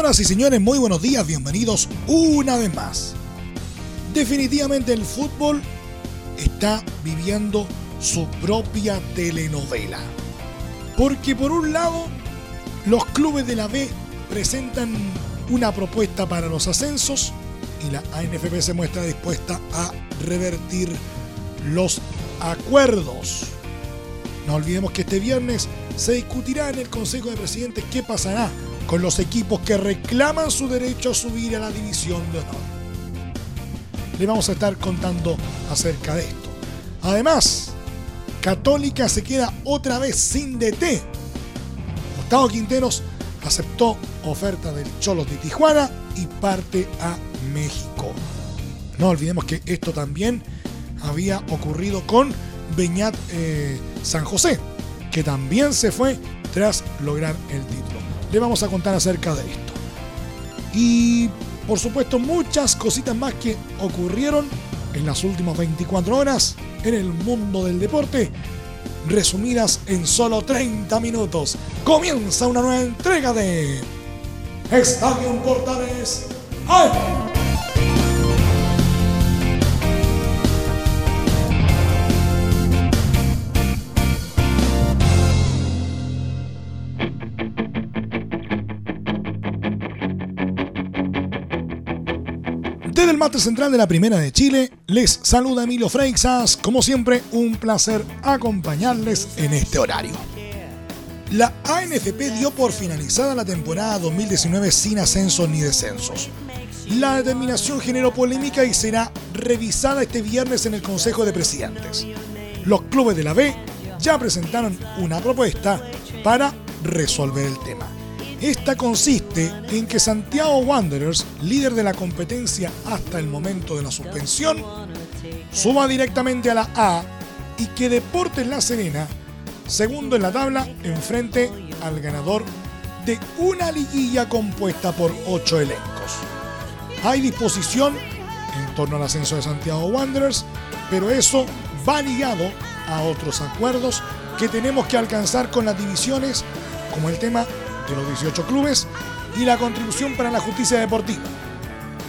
Señoras y señores, muy buenos días, bienvenidos una vez más. Definitivamente el fútbol está viviendo su propia telenovela. Porque por un lado, los clubes de la B presentan una propuesta para los ascensos y la ANFP se muestra dispuesta a revertir los acuerdos. No olvidemos que este viernes se discutirá en el Consejo de Presidentes qué pasará con los equipos que reclaman su derecho a subir a la división de honor. Le vamos a estar contando acerca de esto. Además, Católica se queda otra vez sin DT. Gustavo Quinteros aceptó oferta del Cholos de Tijuana y parte a México. No olvidemos que esto también había ocurrido con Beñat eh, San José, que también se fue tras lograr el título. Le vamos a contar acerca de esto. Y por supuesto muchas cositas más que ocurrieron en las últimas 24 horas en el mundo del deporte, resumidas en solo 30 minutos. Comienza una nueva entrega de Estadio Portales. ¡Ay! Desde el mate central de la Primera de Chile, les saluda Emilio Freixas. Como siempre, un placer acompañarles en este horario. La ANFP dio por finalizada la temporada 2019 sin ascensos ni descensos. La determinación generó polémica y será revisada este viernes en el Consejo de Presidentes. Los clubes de la B ya presentaron una propuesta para resolver el tema. Esta consiste en que Santiago Wanderers, líder de la competencia hasta el momento de la suspensión, suba directamente a la A y que Deportes La Serena, segundo en la tabla, enfrente al ganador de una liguilla compuesta por ocho elencos. Hay disposición en torno al ascenso de Santiago Wanderers, pero eso va ligado a otros acuerdos que tenemos que alcanzar con las divisiones, como el tema de los 18 clubes y la contribución para la justicia deportiva.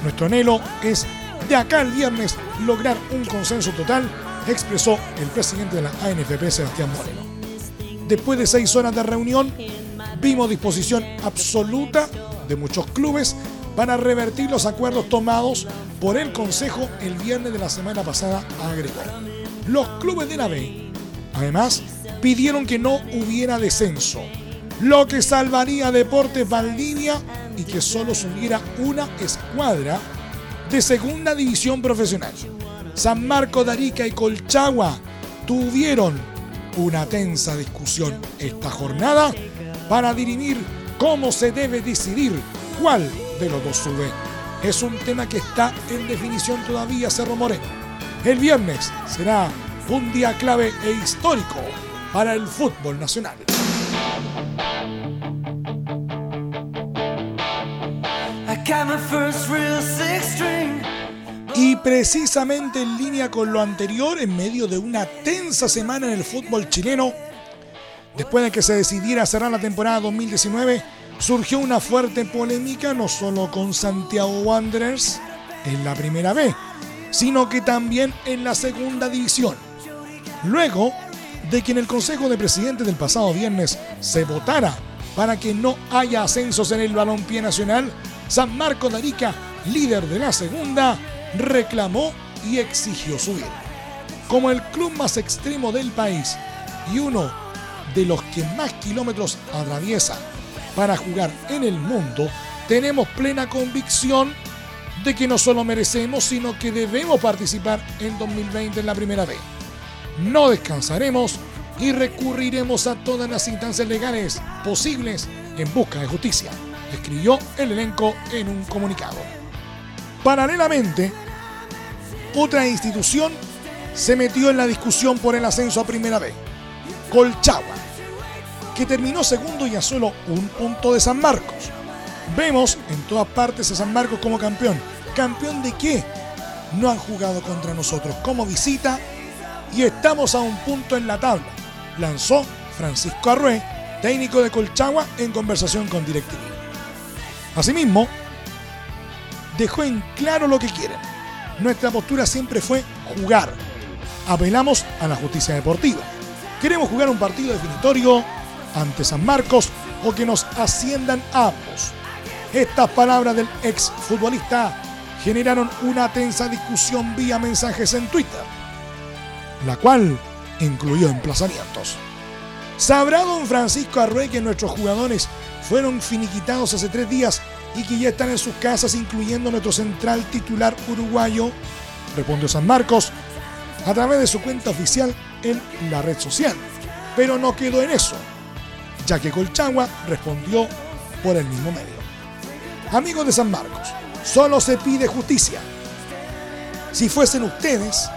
Nuestro anhelo es de acá el viernes lograr un consenso total, expresó el presidente de la ANFP, Sebastián Moreno. Después de seis horas de reunión, vimos disposición absoluta de muchos clubes para revertir los acuerdos tomados por el Consejo el viernes de la semana pasada, agregó. Los clubes de la B, además, pidieron que no hubiera descenso, lo que salvaría Deportes Valdivia y que solo subiera una escuadra de segunda división profesional. San Marco de Arica y Colchagua tuvieron una tensa discusión esta jornada para dirimir cómo se debe decidir cuál de los dos sube. Es un tema que está en definición todavía, Cerro Moreno. El viernes será un día clave e histórico para el fútbol nacional. Y precisamente en línea con lo anterior, en medio de una tensa semana en el fútbol chileno, después de que se decidiera cerrar la temporada 2019, surgió una fuerte polémica no solo con Santiago Wanderers en la primera B, sino que también en la segunda división. Luego de que en el Consejo de Presidentes del pasado viernes se votara para que no haya ascensos en el balompié nacional, San Marco de Arica, líder de la segunda, reclamó y exigió subir. Como el club más extremo del país y uno de los que más kilómetros atraviesa para jugar en el mundo, tenemos plena convicción de que no solo merecemos, sino que debemos participar en 2020 en la primera vez. No descansaremos y recurriremos a todas las instancias legales posibles en busca de justicia, escribió el elenco en un comunicado. Paralelamente, otra institución se metió en la discusión por el ascenso a Primera B, Colchagua, que terminó segundo y a solo un punto de San Marcos. Vemos en todas partes a San Marcos como campeón. ¿Campeón de qué? No han jugado contra nosotros como visita y estamos a un punto en la tabla. Lanzó Francisco Arrué, técnico de Colchagua, en conversación con DirecTV. Asimismo, dejó en claro lo que quieren. Nuestra postura siempre fue jugar. Apelamos a la justicia deportiva. Queremos jugar un partido definitorio ante San Marcos o que nos asciendan ambos. Estas palabras del ex futbolista generaron una tensa discusión vía mensajes en Twitter, la cual incluyó emplazamientos. ¿Sabrá don Francisco Arrué que nuestros jugadores fueron finiquitados hace tres días y que ya están en sus casas, incluyendo nuestro central titular uruguayo? Respondió San Marcos a través de su cuenta oficial en la red social. Pero no quedó en eso, ya que Colchagua respondió por el mismo medio. Amigos de San Marcos, solo se pide justicia. Si fuesen ustedes,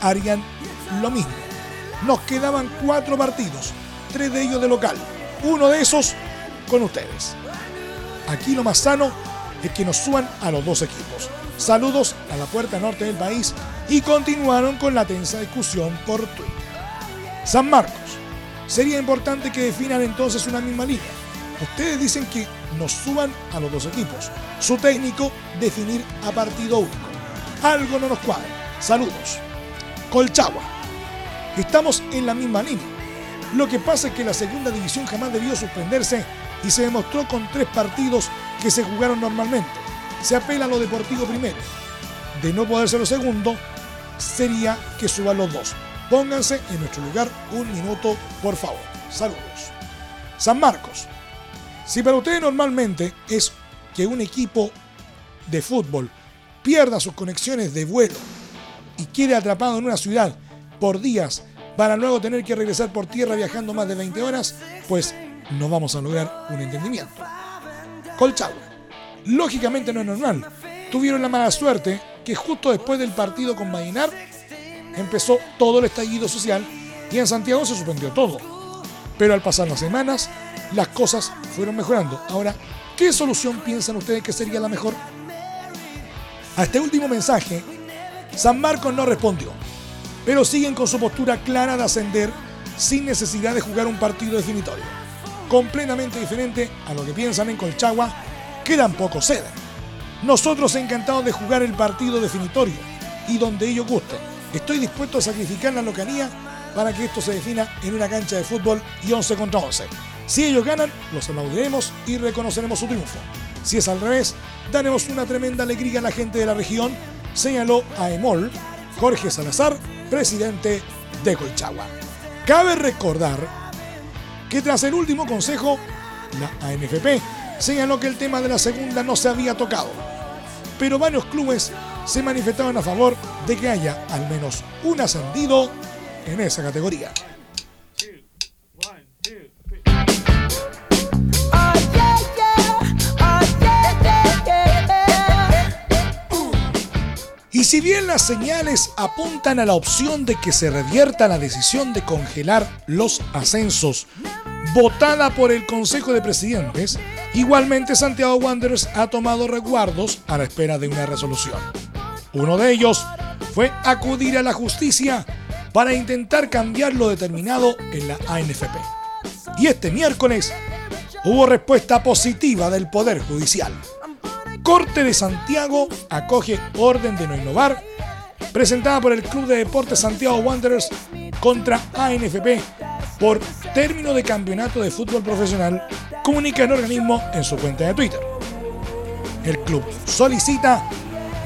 harían lo mismo. Nos quedaban cuatro partidos, tres de ellos de local. Uno de esos con ustedes. Aquí lo más sano es que nos suban a los dos equipos. Saludos a la puerta norte del país y continuaron con la tensa discusión por Twitter. San Marcos. Sería importante que definan entonces una misma línea. Ustedes dicen que nos suban a los dos equipos. Su técnico definir a partido único. Algo no nos cuadra. Saludos. Colchagua. Estamos en la misma línea. Lo que pasa es que la segunda división jamás debió suspenderse y se demostró con tres partidos que se jugaron normalmente. Se apela a lo deportivo primero. De no poder ser lo segundo, sería que suban los dos. Pónganse en nuestro lugar un minuto, por favor. Saludos. San Marcos. Si para ustedes normalmente es que un equipo de fútbol pierda sus conexiones de vuelo y quede atrapado en una ciudad por días para luego tener que regresar por tierra viajando más de 20 horas, pues no vamos a lograr un entendimiento. Colchagua. Lógicamente no es normal. Tuvieron la mala suerte que justo después del partido con Marinar empezó todo el estallido social y en Santiago se suspendió todo. Pero al pasar las semanas, las cosas fueron mejorando. Ahora, ¿qué solución piensan ustedes que sería la mejor? A este último mensaje, San Marcos no respondió, pero siguen con su postura clara de ascender sin necesidad de jugar un partido definitorio completamente diferente a lo que piensan en Colchagua, que tampoco ceden. Nosotros encantados de jugar el partido definitorio y donde ellos gusten. Estoy dispuesto a sacrificar la localía para que esto se defina en una cancha de fútbol y 11 contra 11. Si ellos ganan, los aplaudiremos y reconoceremos su triunfo. Si es al revés, daremos una tremenda alegría a la gente de la región, señaló a Emol Jorge Salazar, presidente de Colchagua. Cabe recordar que tras el último consejo, la ANFP señaló que el tema de la segunda no se había tocado, pero varios clubes se manifestaban a favor de que haya al menos un ascendido en esa categoría. Si bien las señales apuntan a la opción de que se revierta la decisión de congelar los ascensos votada por el Consejo de Presidentes, igualmente Santiago Wanderers ha tomado resguardos a la espera de una resolución. Uno de ellos fue acudir a la justicia para intentar cambiar lo determinado en la ANFP. Y este miércoles hubo respuesta positiva del Poder Judicial. Corte de Santiago acoge orden de no innovar, presentada por el Club de Deportes Santiago Wanderers contra ANFP por término de campeonato de fútbol profesional, comunica el organismo en su cuenta de Twitter. El club solicita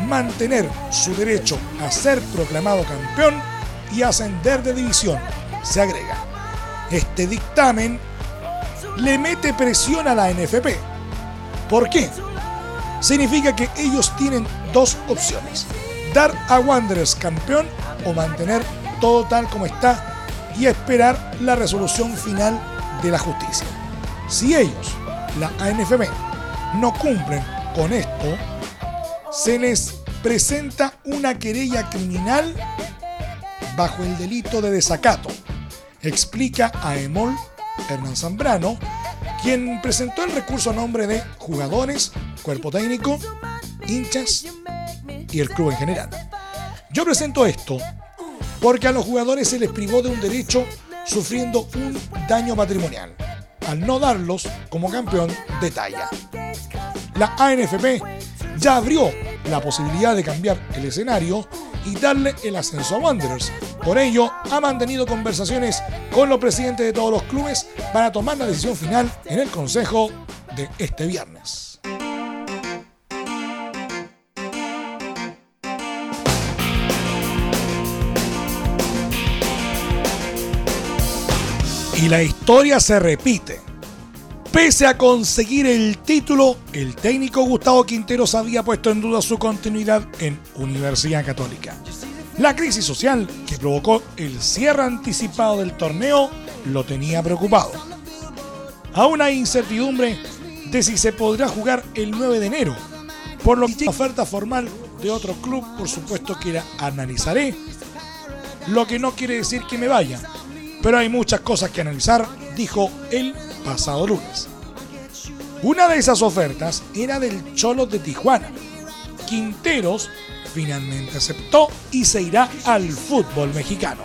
mantener su derecho a ser proclamado campeón y ascender de división, se agrega. Este dictamen le mete presión a la NFP. ¿Por qué? Significa que ellos tienen dos opciones. Dar a Wanderers campeón o mantener todo tal como está y esperar la resolución final de la justicia. Si ellos, la ANFB, no cumplen con esto, se les presenta una querella criminal bajo el delito de desacato, explica a Emol Hernán Zambrano, quien presentó el recurso a nombre de jugadores, cuerpo técnico, hinchas y el club en general. Yo presento esto porque a los jugadores se les privó de un derecho sufriendo un daño patrimonial al no darlos como campeón de talla. La ANFP ya abrió la posibilidad de cambiar el escenario y darle el ascenso a Wanderers. Por ello, ha mantenido conversaciones con los presidentes de todos los clubes para tomar la decisión final en el Consejo de este viernes. Y la historia se repite. Pese a conseguir el título, el técnico Gustavo Quinteros había puesto en duda su continuidad en Universidad Católica. La crisis social que provocó el cierre anticipado del torneo lo tenía preocupado. Aún hay incertidumbre de si se podrá jugar el 9 de enero, por lo que llega oferta formal de otro club, por supuesto que la analizaré, lo que no quiere decir que me vaya, pero hay muchas cosas que analizar, dijo el pasado lunes. Una de esas ofertas era del Cholo de Tijuana. Quinteros finalmente aceptó y se irá al fútbol mexicano.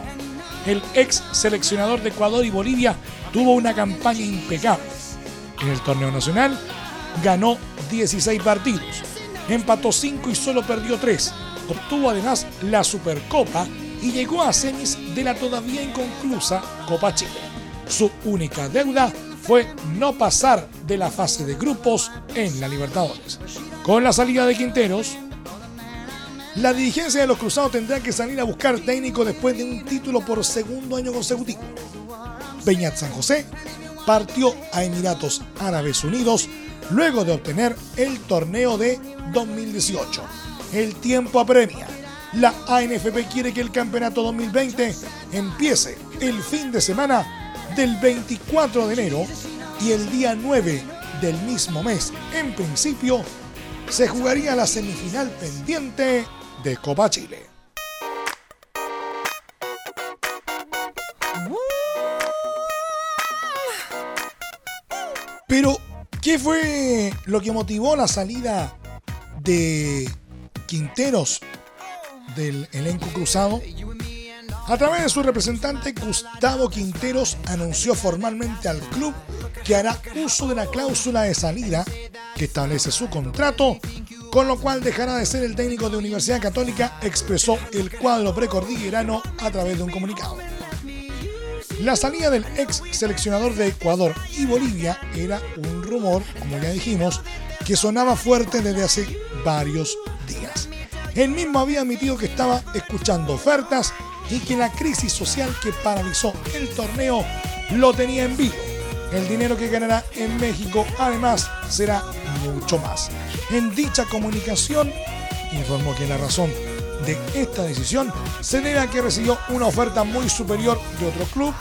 El ex seleccionador de Ecuador y Bolivia tuvo una campaña impecable. En el torneo nacional ganó 16 partidos, empató 5 y solo perdió 3. Obtuvo además la Supercopa y llegó a semis de la todavía inconclusa Copa Chile. Su única deuda fue no pasar de la fase de grupos en la Libertadores. Con la salida de Quinteros, la dirigencia de los Cruzados tendrá que salir a buscar técnico después de un título por segundo año consecutivo. Peñat San José partió a Emiratos Árabes Unidos luego de obtener el torneo de 2018. El tiempo apremia la ANFP quiere que el campeonato 2020 empiece el fin de semana del 24 de enero y el día 9 del mismo mes, en principio, se jugaría la semifinal pendiente de Copa Chile. Pero, ¿qué fue lo que motivó la salida de Quinteros del elenco cruzado. A través de su representante, Gustavo Quinteros anunció formalmente al club que hará uso de la cláusula de salida que establece su contrato, con lo cual dejará de ser el técnico de Universidad Católica, expresó el cuadro precordillerano a través de un comunicado. La salida del ex seleccionador de Ecuador y Bolivia era un rumor, como ya dijimos, que sonaba fuerte desde hace varios. Él mismo había admitido que estaba escuchando ofertas y que la crisis social que paralizó el torneo lo tenía en vivo. El dinero que ganará en México además será mucho más. En dicha comunicación informó que la razón de esta decisión se debe a que recibió una oferta muy superior de otro club,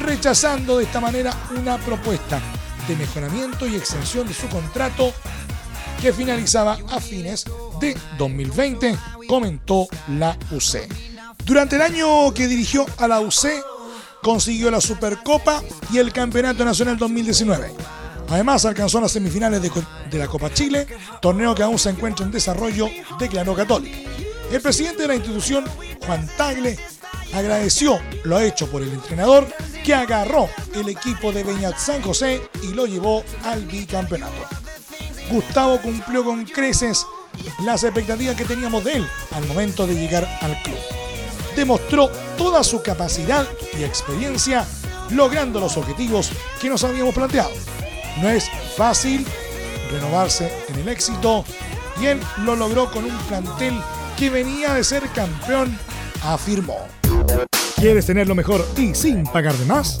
rechazando de esta manera una propuesta de mejoramiento y extensión de su contrato que finalizaba a fines de 2020, comentó la UC. Durante el año que dirigió a la UC, consiguió la Supercopa y el Campeonato Nacional 2019. Además, alcanzó las semifinales de, la Copa Chile, torneo que aún se encuentra en desarrollo, declaró Católica. El presidente de la institución, Juan Tagle, agradeció lo hecho por el entrenador que agarró el equipo de Beñat San José y lo llevó al bicampeonato. Gustavo cumplió con creces las expectativas que teníamos de él al momento de llegar al club. Demostró toda su capacidad y experiencia logrando los objetivos que nos habíamos planteado. No es fácil renovarse en el éxito y él lo logró con un plantel que venía de ser campeón, afirmó. ¿Quieres tener lo mejor y sin pagar de más?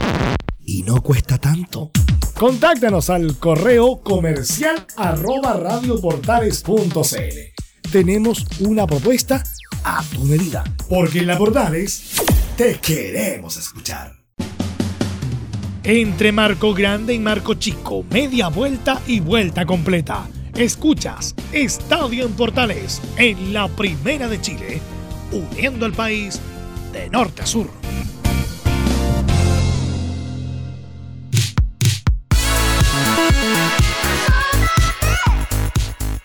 y no cuesta tanto. Contáctanos al correo comercial arroba radioportales.cl. Tenemos una propuesta a tu medida, porque en la Portales te queremos escuchar. Entre Marco Grande y Marco Chico, media vuelta y vuelta completa. Escuchas Estadio en Portales en la Primera de Chile, uniendo al país de norte a sur.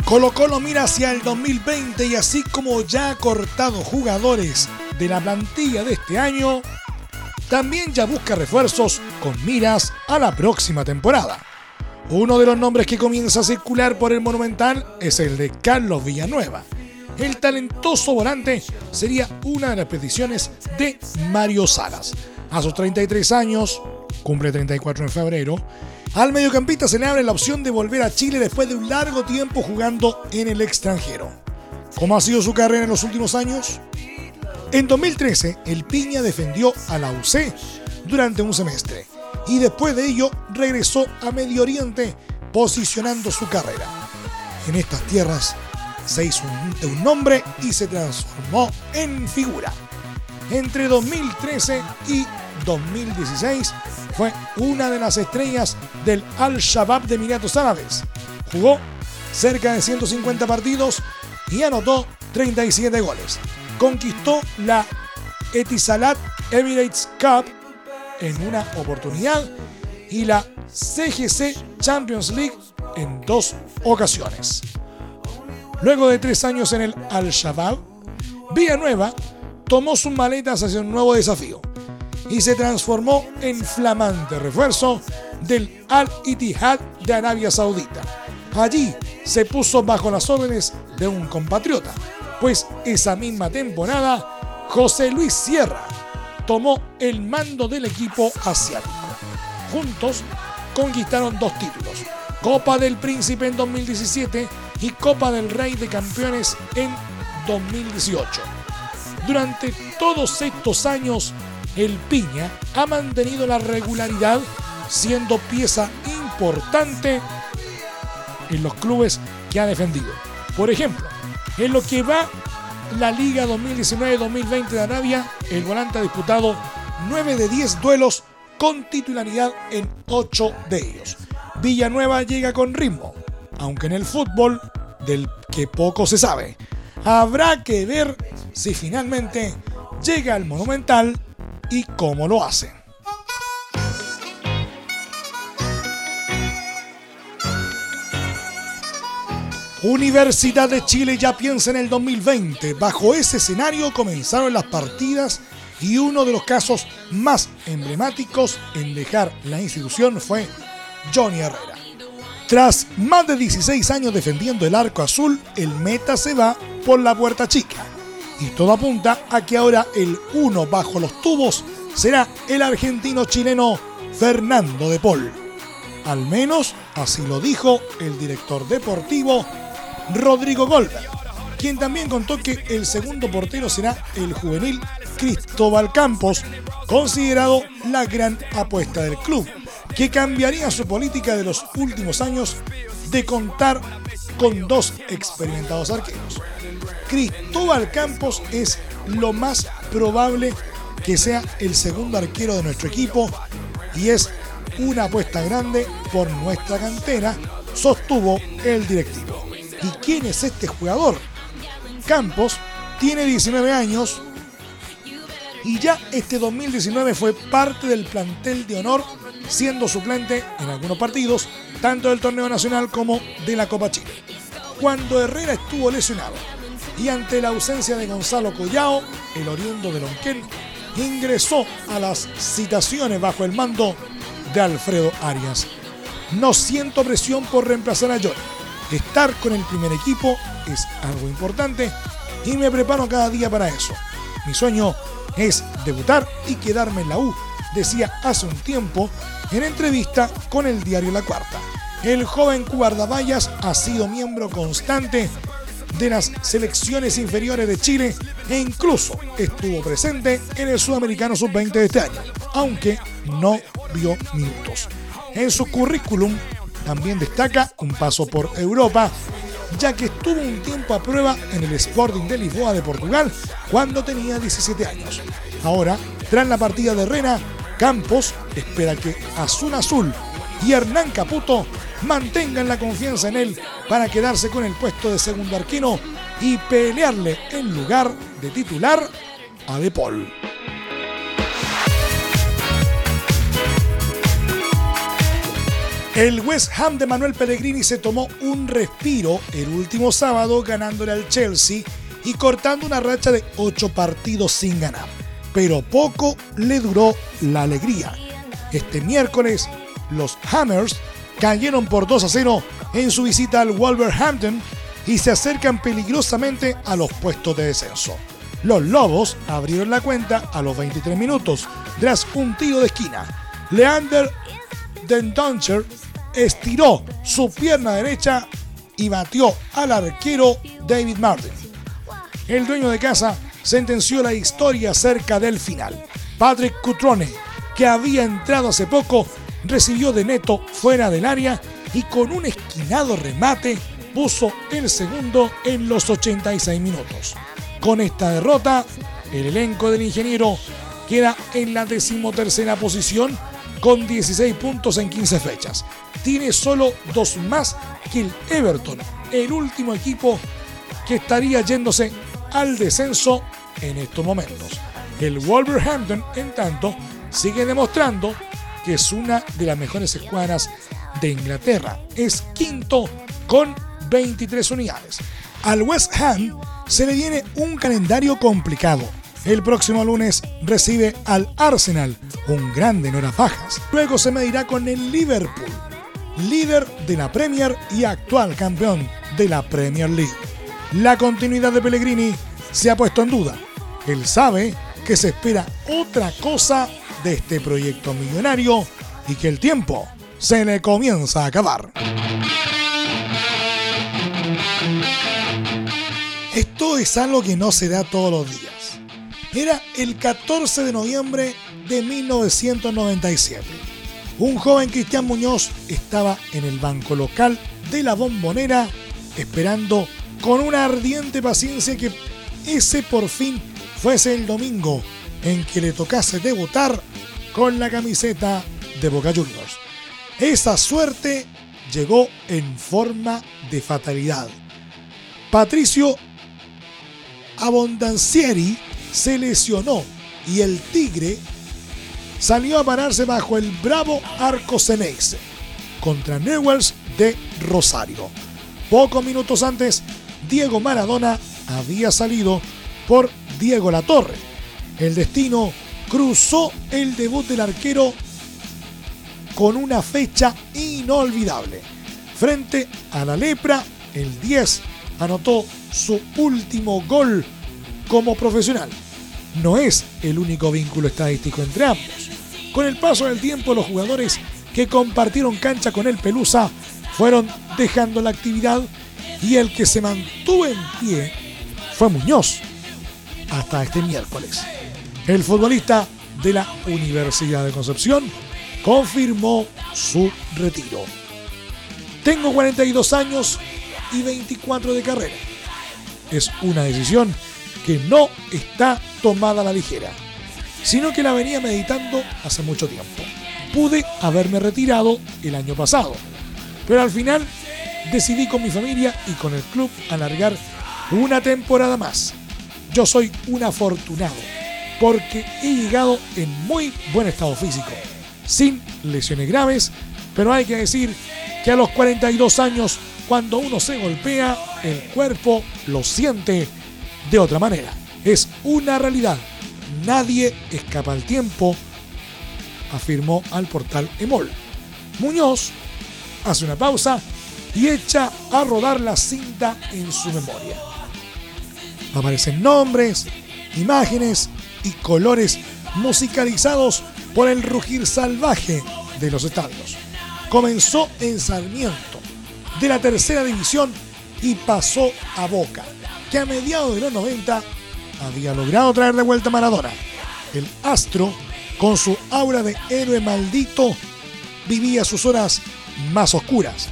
Colo Colo mira hacia el 2020 y así como ya ha cortado jugadores de la plantilla de este año, también ya busca refuerzos con miras a la próxima temporada. Uno de los nombres que comienza a circular por el Monumental es el de Carlos Villanueva. El talentoso volante sería una de las peticiones de Mario Salas. A sus 33 años, cumple 34 en febrero, al mediocampista se le abre la opción de volver a Chile después de un largo tiempo jugando en el extranjero. ¿Cómo ha sido su carrera en los últimos años? En 2013, el Piña defendió a la UC durante un semestre y después de ello regresó a Medio Oriente posicionando su carrera. En estas tierras se hizo un, nombre y se transformó en figura. Entre 2013 y 2016 fue una de las estrellas del Al-Shabaab de Emiratos Árabes. Jugó cerca de 150 partidos y anotó 37 goles. Conquistó la Etisalat Emirates Cup en una oportunidad y la CGC Champions League en dos ocasiones. Luego de tres años en el Al-Shabaab, Villanueva tomó sus maletas hacia un nuevo desafío y se transformó en flamante refuerzo del Al-Ittihad de Arabia Saudita. Allí se puso bajo las órdenes de un compatriota, pues esa misma temporada José Luis Sierra tomó el mando del equipo asiático. Juntos conquistaron dos títulos, Copa del Príncipe en 2017 y Copa del Rey de Campeones en 2018. Durante todos estos años el Piña ha mantenido la regularidad siendo pieza importante en los clubes que ha defendido. Por ejemplo, en lo que va la Liga 2019-2020 de Arabia, el volante ha disputado 9 de 10 duelos con titularidad en 8 de ellos. Villanueva llega con ritmo, aunque en el fútbol, del que poco se sabe. Habrá que ver si finalmente llega al Monumental y cómo lo hacen. Universidad de Chile ya piensa en el 2020. Bajo ese escenario comenzaron las partidas y uno de los casos más emblemáticos en dejar la institución fue Johnny Herrera. Tras más de 16 años defendiendo el arco azul, el meta se va por la puerta chica y todo apunta a que ahora el uno bajo los tubos será el argentino chileno Fernando de Paul. Al menos así lo dijo el director deportivo Rodrigo Goldberg, quien también contó que el segundo portero será el juvenil Cristóbal Campos, considerado la gran apuesta del club, que cambiaría su política de los últimos años de contar con dos experimentados arqueros. Cristóbal Campos es lo más probable que sea el segundo arquero de nuestro equipo y es una apuesta grande por nuestra cantera, sostuvo el directivo. ¿Y quién es este jugador? Campos tiene 19 años y ya este 2019 fue parte del plantel de honor, siendo suplente en algunos partidos, tanto del torneo nacional como de la Copa Chile. Cuando Herrera estuvo lesionado y ante la ausencia de Gonzalo Collao, el oriundo de Lonquén, ingresó a las citaciones bajo el mando de Alfredo Arias. No siento presión por reemplazar a Johnny. Estar con el primer equipo es algo importante y me preparo cada día para eso. Mi sueño es debutar y quedarme en la U, decía hace un tiempo en entrevista con el diario La Cuarta. El joven guardaballas ha sido miembro constante de las selecciones inferiores de Chile e incluso estuvo presente en el Sudamericano Sub-20 de este año, aunque no vio minutos. En su currículum también destaca un paso por Europa, ya que estuvo un tiempo a prueba en el Sporting de Lisboa de Portugal cuando tenía 17 años. Ahora, tras la partida de Rena, Campos espera que Azul Azul y Hernán Caputo mantengan la confianza en él para quedarse con el puesto de segundo arquino y pelearle en lugar de titular a De Paul. El West Ham de Manuel Pellegrini se tomó un respiro el último sábado ganándole al Chelsea y cortando una racha de ocho partidos sin ganar. Pero poco le duró la alegría. Este miércoles, los Hammers cayeron por 2 a 0 en su visita al Wolverhampton y se acercan peligrosamente a los puestos de descenso. Los Lobos abrieron la cuenta a los 23 minutos tras un tiro de esquina. Leander Dendoncher estiró su pierna derecha y batió al arquero David Martin. El dueño de casa sentenció la historia cerca del final. Patrick Cutrone, que había entrado hace poco, recibió de neto fuera del área y con un esquinado remate puso el segundo en los 86 minutos. Con esta derrota, el elenco del ingeniero queda en la decimotercera posición con 16 puntos en 15 fechas. Tiene solo dos más que el Everton, el último equipo que estaría yéndose al descenso en estos momentos. El Wolverhampton, en tanto, sigue demostrando que es una de las mejores escuadras de Inglaterra. Es quinto con 23 unidades. Al West Ham se le viene un calendario complicado el próximo lunes recibe al Arsenal, un grande en horas bajas. Luego se medirá con el Liverpool, líder de la Premier y actual campeón de la Premier League. La continuidad de Pellegrini se ha puesto en duda. Él sabe que se espera otra cosa de este proyecto millonario y que el tiempo se le comienza a acabar. Esto es algo que no se da todos los días. Era el 14 de noviembre de 1997. Un joven Cristian Muñoz estaba en el banco local de la bombonera esperando con una ardiente paciencia que ese por fin fuese el domingo en que le tocase debutar con la camiseta de Boca Juniors. Esa suerte llegó en forma de fatalidad. Patricio Abondancieri se lesionó y el Tigre salió a pararse bajo el bravo arco Ceneice contra Newells de Rosario. Pocos minutos antes, Diego Maradona había salido por Diego Latorre. El destino cruzó el debut del arquero con una fecha inolvidable. Frente a la lepra, el 10 anotó su último gol como profesional no es el único vínculo estadístico entre ambos. Con el paso del tiempo, los jugadores que compartieron cancha con el Pelusa fueron dejando la actividad y el que se mantuvo en pie fue Muñoz hasta este miércoles. El futbolista de la Universidad de Concepción confirmó su retiro. Tengo 42 años y 24 de carrera. Es una decisión que no está tomada a la ligera, sino que la venía meditando hace mucho tiempo. Pude haberme retirado el año pasado, pero al final decidí con mi familia y con el club alargar una temporada más. Yo soy un afortunado porque he llegado en muy buen estado físico, sin lesiones graves, pero hay que decir que a los 42 años, cuando uno se golpea, el cuerpo lo siente de otra manera. Es una realidad. Nadie escapa al tiempo, afirmó al portal Emol. Muñoz hace una pausa y echa a rodar la cinta en su memoria. Aparecen nombres, imágenes y colores musicalizados por el rugir salvaje de los estadios. Comenzó en Sarmiento, de la tercera división, y pasó a Boca, que a mediados de los 90 había logrado traer de vuelta a Maradona. El astro, con su aura de héroe maldito, vivía sus horas más oscuras.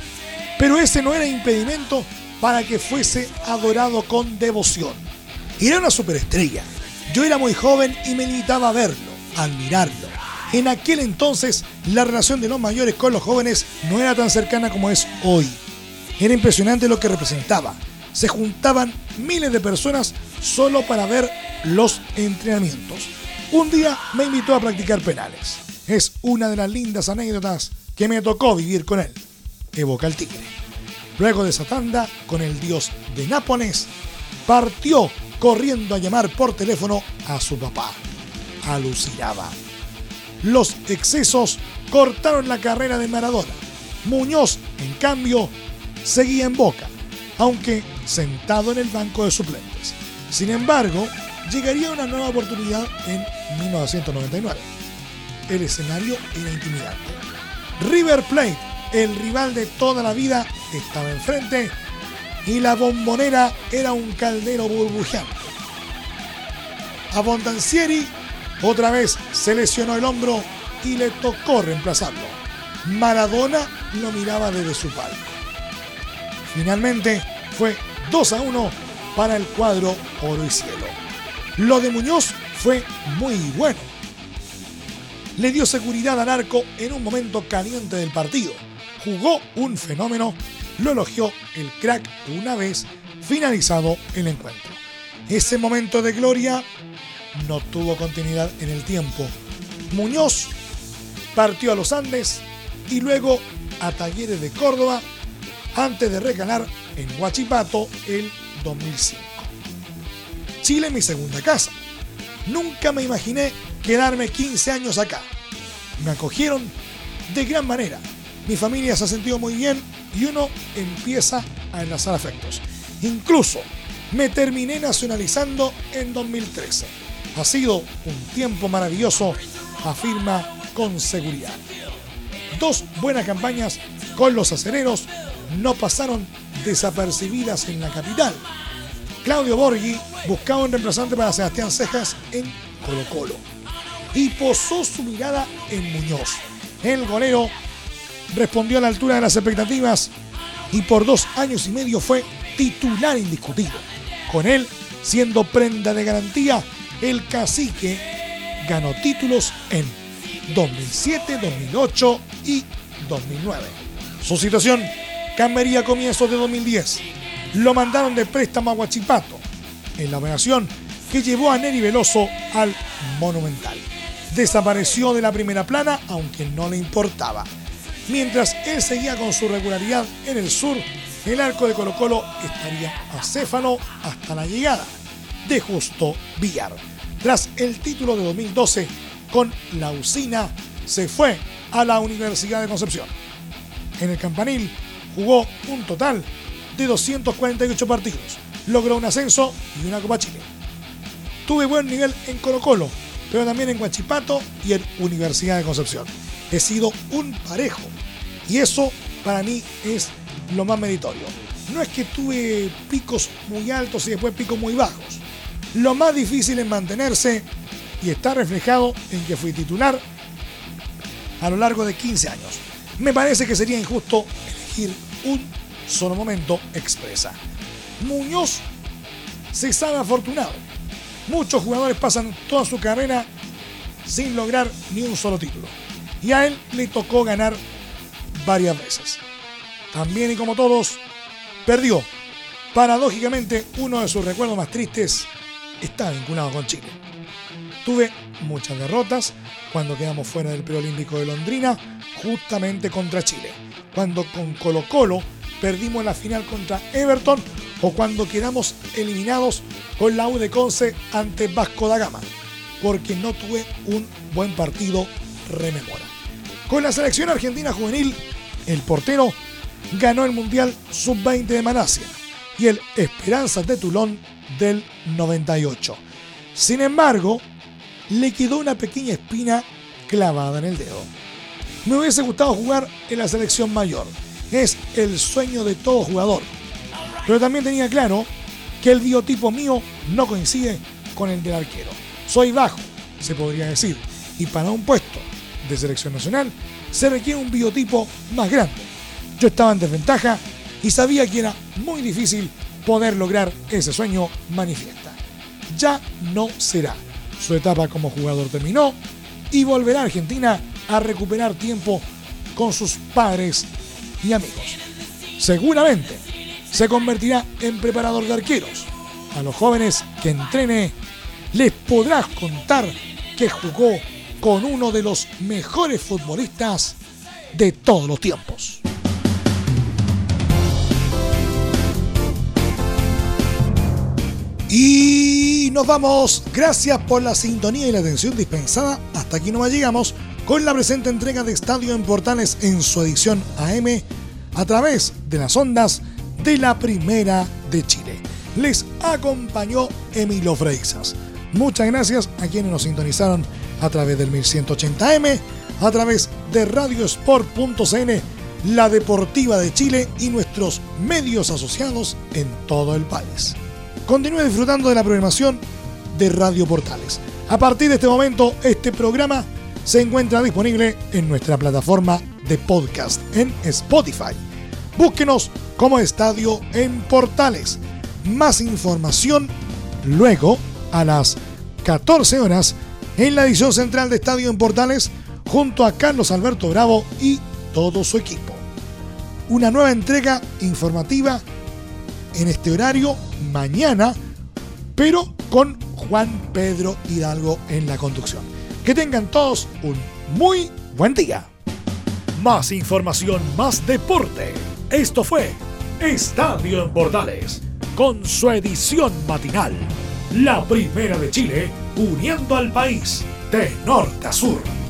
Pero ese no era impedimento para que fuese adorado con devoción. Era una superestrella. Yo era muy joven y me limitaba a verlo, a admirarlo. En aquel entonces la relación de los mayores con los jóvenes no era tan cercana como es hoy. Era impresionante lo que representaba. Se juntaban miles de personas solo para ver los entrenamientos. Un día me invitó a practicar penales. Es una de las lindas anécdotas que me tocó vivir con él. Evoca el tigre. Luego de esa tanda, con el dios de Nápoles, partió corriendo a llamar por teléfono a su papá. Alucinaba. Los excesos cortaron la carrera de Maradona. Muñoz, en cambio, seguía en boca, aunque sentado en el banco de suplentes. Sin embargo, llegaría una nueva oportunidad en 1999. El escenario era intimidante. River Plate, el rival de toda la vida, estaba enfrente y la bombonera era un caldero burbujeante. A Bondancieri otra vez se lesionó el hombro y le tocó reemplazarlo. Maradona lo miraba desde su palco. Finalmente fue 2 a 1 para el cuadro Oro y Cielo. Lo de Muñoz fue muy bueno. Le dio seguridad al arco en un momento caliente del partido. Jugó un fenómeno, lo elogió el crack una vez finalizado el encuentro. Ese momento de gloria no tuvo continuidad en el tiempo. Muñoz partió a los Andes y luego a Talleres de Córdoba antes de recalar en Huachipato el 2005. Chile mi segunda casa. Nunca me imaginé quedarme 15 años acá. Me acogieron de gran manera. Mi familia se ha sentido muy bien y uno empieza a enlazar afectos. Incluso me terminé nacionalizando en 2013. Ha sido un tiempo maravilloso, afirma con seguridad. Dos buenas campañas con los acereros no pasaron desapercibidas en la capital. Claudio Borghi buscaba un reemplazante para Sebastián Cejas en Colo Colo y posó su mirada en Muñoz. El golero respondió a la altura de las expectativas y por dos años y medio fue titular indiscutido. Con él, siendo prenda de garantía, el cacique ganó títulos en 2007, 2008 y 2009. Su situación cambiaría a comienzos de 2010. Lo mandaron de préstamo a Huachipato, en la operación que llevó a Neri Veloso al Monumental. Desapareció de la primera plana, aunque no le importaba. Mientras él seguía con su regularidad en el sur, el arco de Colo Colo estaría acéfalo hasta la llegada de Justo Villar. Tras el título de 2012 con la usina, se fue a la Universidad de Concepción. En el campanil jugó un total de 248 partidos, logró un ascenso y una Copa Chile. Tuve buen nivel en Colo Colo, pero también en Guachipato y en Universidad de Concepción. He sido un parejo y eso para mí es lo más meritorio. No es que tuve picos muy altos y después picos muy bajos. Lo más difícil es mantenerse y está reflejado en que fui titular a lo largo de 15 años. Me parece que sería injusto elegir un solo momento, expresa. Muñoz se sabe afortunado. Muchos jugadores pasan toda su carrera sin lograr ni un solo título. Y a él le tocó ganar varias veces. También y como todos, perdió. Paradójicamente, uno de sus recuerdos más tristes está vinculado con Chile. Tuve muchas derrotas cuando quedamos fuera del preolímpico de Londrina, justamente contra Chile. Cuando con Colo Colo perdimos la final contra Everton o cuando quedamos eliminados con la U de Conce ante Vasco da Gama, porque no tuve un buen partido rememora. Con la selección argentina juvenil, el portero ganó el Mundial Sub-20 de Malasia y el Esperanzas de Tulón del 98. Sin embargo, le quedó una pequeña espina clavada en el dedo. Me hubiese gustado jugar en la selección mayor. Es el sueño de todo jugador. Pero también tenía claro que el biotipo mío no coincide con el del arquero. Soy bajo, se podría decir, y para un puesto de selección nacional se requiere un biotipo más grande. Yo estaba en desventaja y sabía que era muy difícil poder lograr ese sueño manifiesta. Ya no será. Su etapa como jugador terminó y volverá a Argentina a recuperar tiempo con sus padres y amigos. Seguramente se convertirá en preparador de arqueros. A los jóvenes que entrene les podrás contar que jugó con uno de los mejores futbolistas de todos los tiempos. Y nos vamos. Gracias por la sintonía y la atención dispensada. Hasta aquí nomás llegamos con la presente entrega de Estadio en Portales en su edición AM a través de las ondas de la Primera de Chile. Les acompañó Emilio Freixas. Muchas gracias a quienes nos sintonizaron a través del 1180M, a través de radiosport.cn, la Deportiva de Chile y nuestros medios asociados en todo el país. Continúe disfrutando de la programación de Radio Portales. A partir de este momento, este programa se encuentra disponible en nuestra plataforma de podcast en Spotify. Búsquenos como Estadio en Portales. Más información luego a las 14 horas en la edición central de Estadio en Portales junto a Carlos Alberto Bravo y todo su equipo. Una nueva entrega informativa en este horario mañana, pero con Juan Pedro Hidalgo en la conducción. Que tengan todos un muy buen día. Más información, más deporte. Esto fue Estadio en Portales, con su edición matinal. La primera de Chile, uniendo al país de norte a sur.